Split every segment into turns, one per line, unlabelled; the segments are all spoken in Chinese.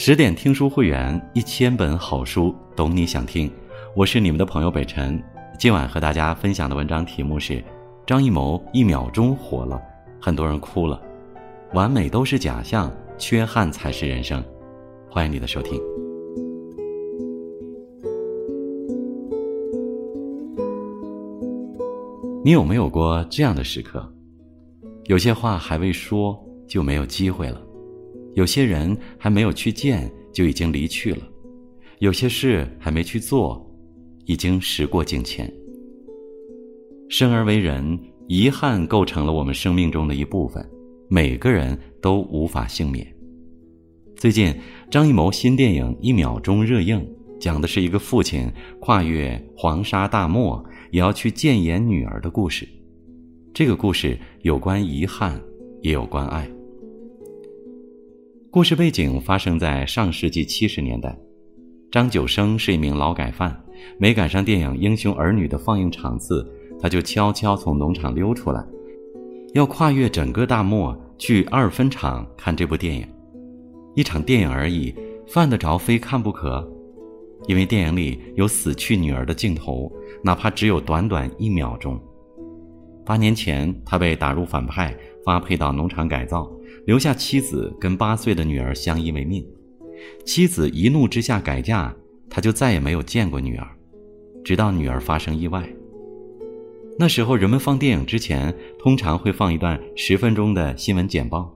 十点听书会员，一千本好书，懂你想听。我是你们的朋友北辰。今晚和大家分享的文章题目是：张艺谋一秒钟火了，很多人哭了。完美都是假象，缺憾才是人生。欢迎你的收听。你有没有过这样的时刻？有些话还未说，就没有机会了。有些人还没有去见，就已经离去了；有些事还没去做，已经时过境迁。生而为人，遗憾构成了我们生命中的一部分，每个人都无法幸免。最近，张艺谋新电影《一秒钟》热映，讲的是一个父亲跨越黄沙大漠，也要去见一眼女儿的故事。这个故事有关遗憾，也有关爱。故事背景发生在上世纪七十年代，张九生是一名劳改犯，没赶上电影《英雄儿女》的放映场次，他就悄悄从农场溜出来，要跨越整个大漠去二分场看这部电影。一场电影而已，犯得着非看不可？因为电影里有死去女儿的镜头，哪怕只有短短一秒钟。八年前，他被打入反派，发配到农场改造。留下妻子跟八岁的女儿相依为命，妻子一怒之下改嫁，他就再也没有见过女儿，直到女儿发生意外。那时候人们放电影之前，通常会放一段十分钟的新闻简报，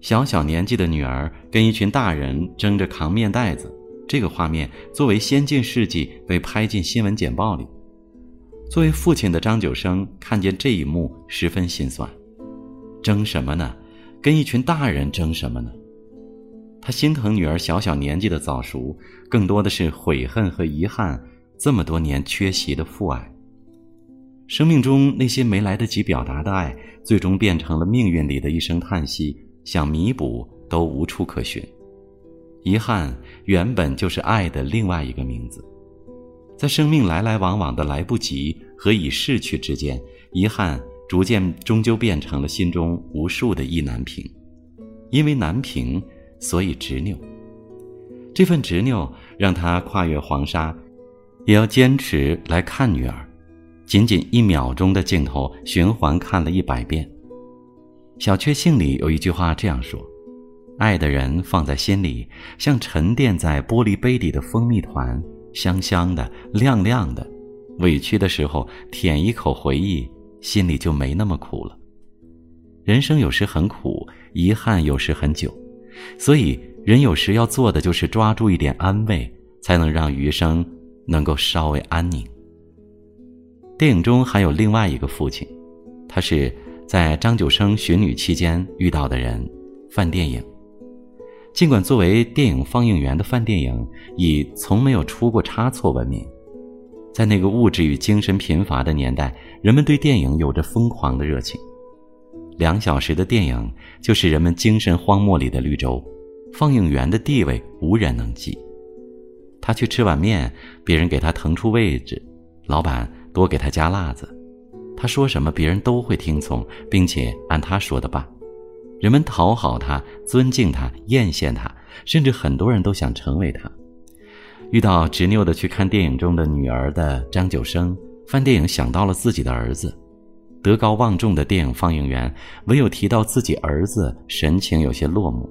小小年纪的女儿跟一群大人争着扛面袋子，这个画面作为先进事迹被拍进新闻简报里。作为父亲的张九生看见这一幕，十分心酸，争什么呢？跟一群大人争什么呢？他心疼女儿小小年纪的早熟，更多的是悔恨和遗憾这么多年缺席的父爱。生命中那些没来得及表达的爱，最终变成了命运里的一声叹息，想弥补都无处可寻。遗憾原本就是爱的另外一个名字，在生命来来往往的来不及和已逝去之间，遗憾。逐渐，终究变成了心中无数的意难平，因为难平，所以执拗。这份执拗让他跨越黄沙，也要坚持来看女儿。仅仅一秒钟的镜头，循环看了一百遍。小确幸里有一句话这样说：“爱的人放在心里，像沉淀在玻璃杯里的蜂蜜团，香香的，亮亮的。委屈的时候，舔一口回忆。”心里就没那么苦了。人生有时很苦，遗憾有时很久，所以人有时要做的就是抓住一点安慰，才能让余生能够稍微安宁。电影中还有另外一个父亲，他是在张九生寻女期间遇到的人，范电影。尽管作为电影放映员的范电影以从没有出过差错闻名。在那个物质与精神贫乏的年代，人们对电影有着疯狂的热情。两小时的电影就是人们精神荒漠里的绿洲，放映员的地位无人能及。他去吃碗面，别人给他腾出位置，老板多给他加辣子，他说什么别人都会听从，并且按他说的办。人们讨好他，尊敬他，艳羡他，甚至很多人都想成为他。遇到执拗的去看电影中的女儿的张九生，翻电影想到了自己的儿子。德高望重的电影放映员，唯有提到自己儿子，神情有些落寞。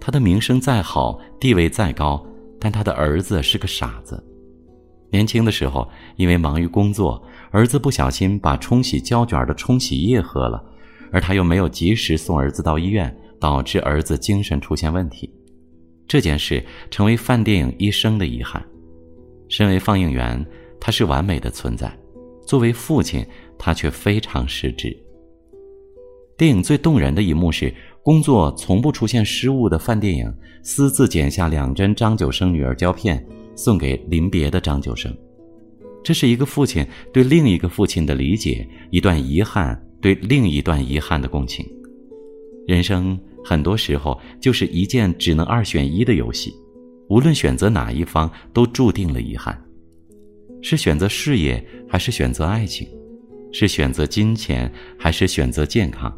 他的名声再好，地位再高，但他的儿子是个傻子。年轻的时候，因为忙于工作，儿子不小心把冲洗胶卷的冲洗液喝了，而他又没有及时送儿子到医院，导致儿子精神出现问题。这件事成为范电影一生的遗憾。身为放映员，他是完美的存在；作为父亲，他却非常失职。电影最动人的一幕是，工作从不出现失误的范电影私自剪下两帧张九生女儿胶片，送给临别的张九生。这是一个父亲对另一个父亲的理解，一段遗憾对另一段遗憾的共情。人生。很多时候就是一件只能二选一的游戏，无论选择哪一方，都注定了遗憾。是选择事业还是选择爱情？是选择金钱还是选择健康？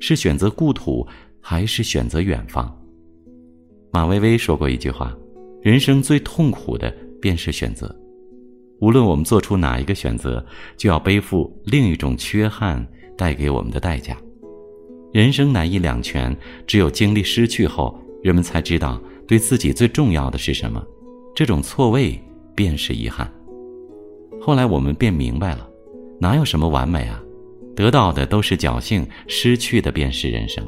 是选择故土还是选择远方？马薇薇说过一句话：“人生最痛苦的便是选择。无论我们做出哪一个选择，就要背负另一种缺憾带给我们的代价。人生难以两全，只有经历失去后，人们才知道对自己最重要的是什么。这种错位便是遗憾。后来我们便明白了，哪有什么完美啊？得到的都是侥幸，失去的便是人生。”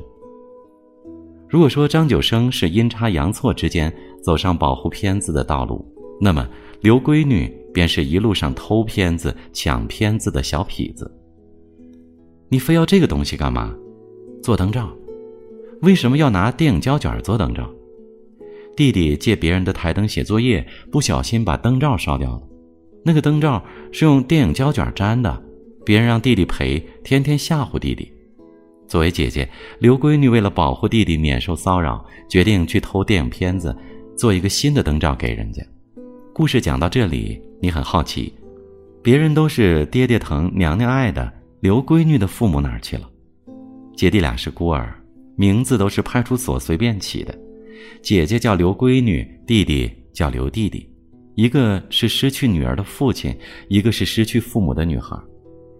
如果说张九生是阴差阳错之间走上保护片子的道路，那么刘闺女便是一路上偷片子、抢片子的小痞子。你非要这个东西干嘛？做灯罩？为什么要拿电影胶卷做灯罩？弟弟借别人的台灯写作业，不小心把灯罩烧掉了。那个灯罩是用电影胶卷粘的，别人让弟弟赔，天天吓唬弟弟。作为姐姐，刘闺女为了保护弟弟免受骚扰，决定去偷电影片子，做一个新的灯罩给人家。故事讲到这里，你很好奇，别人都是爹爹疼娘娘爱的，刘闺女的父母哪儿去了？姐弟俩是孤儿，名字都是派出所随便起的，姐姐叫刘闺女，弟弟叫刘弟弟，一个是失去女儿的父亲，一个是失去父母的女孩。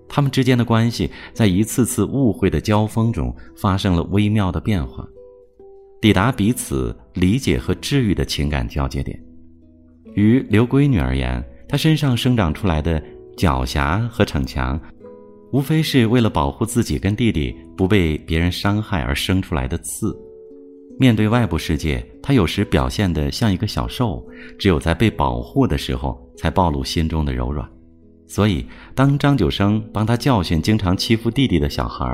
他们之间的关系在一次次误会的交锋中发生了微妙的变化，抵达彼此理解和治愈的情感交接点。于刘闺女而言，她身上生长出来的狡黠和逞强，无非是为了保护自己跟弟弟不被别人伤害而生出来的刺。面对外部世界，他有时表现得像一个小兽，只有在被保护的时候，才暴露心中的柔软。所以，当张九生帮他教训经常欺负弟弟的小孩，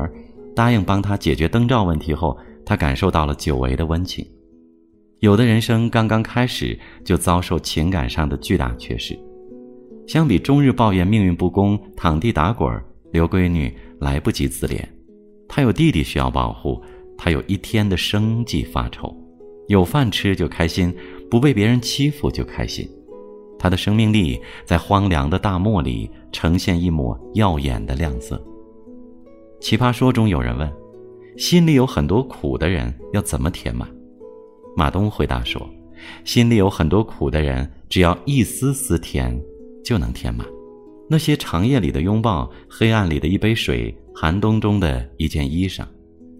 答应帮他解决灯罩问题后，他感受到了久违的温情。有的人生刚刚开始就遭受情感上的巨大缺失，相比终日抱怨命运不公、躺地打滚儿，刘闺女来不及自怜。她有弟弟需要保护，她有一天的生计发愁，有饭吃就开心，不被别人欺负就开心。他的生命力在荒凉的大漠里呈现一抹耀眼的亮色。奇葩说中有人问：“心里有很多苦的人要怎么填满？”马东回答说：“心里有很多苦的人，只要一丝丝甜，就能填满。那些长夜里的拥抱，黑暗里的一杯水，寒冬中的一件衣裳，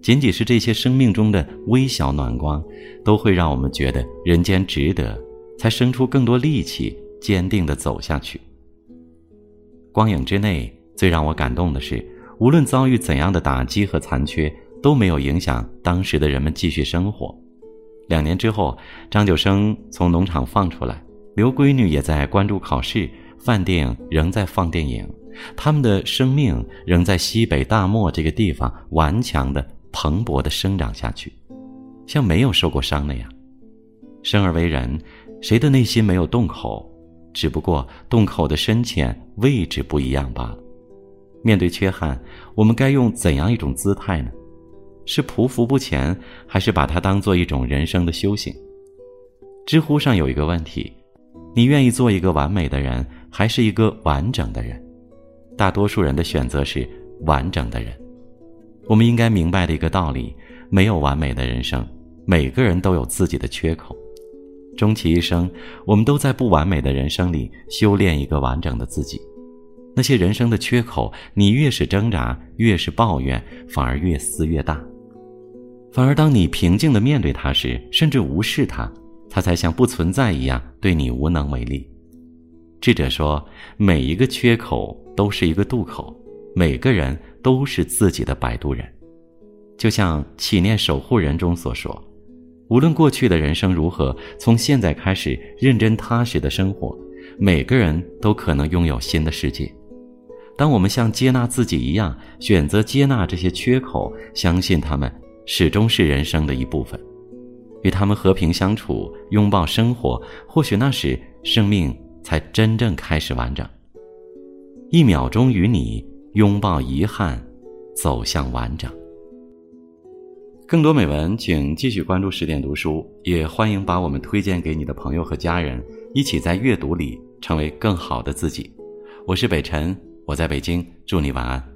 仅仅是这些生命中的微小暖光，都会让我们觉得人间值得，才生出更多力气。”坚定地走下去。光影之内，最让我感动的是，无论遭遇怎样的打击和残缺，都没有影响当时的人们继续生活。两年之后，张九生从农场放出来，刘闺女也在关注考试，饭店仍在放电影，他们的生命仍在西北大漠这个地方顽强的、蓬勃的生长下去，像没有受过伤那样。生而为人，谁的内心没有洞口？只不过洞口的深浅位置不一样罢了。面对缺憾，我们该用怎样一种姿态呢？是匍匐不前，还是把它当做一种人生的修行？知乎上有一个问题：你愿意做一个完美的人，还是一个完整的人？大多数人的选择是完整的人。我们应该明白的一个道理：没有完美的人生，每个人都有自己的缺口。终其一生，我们都在不完美的人生里修炼一个完整的自己。那些人生的缺口，你越是挣扎，越是抱怨，反而越撕越大。反而当你平静地面对它时，甚至无视它，他才像不存在一样对你无能为力。智者说，每一个缺口都是一个渡口，每个人都是自己的摆渡人。就像《祈念守护人》中所说。无论过去的人生如何，从现在开始认真踏实的生活，每个人都可能拥有新的世界。当我们像接纳自己一样选择接纳这些缺口，相信他们始终是人生的一部分，与他们和平相处，拥抱生活，或许那时生命才真正开始完整。一秒钟与你拥抱遗憾，走向完整。更多美文，请继续关注十点读书，也欢迎把我们推荐给你的朋友和家人，一起在阅读里成为更好的自己。我是北辰，我在北京，祝你晚安。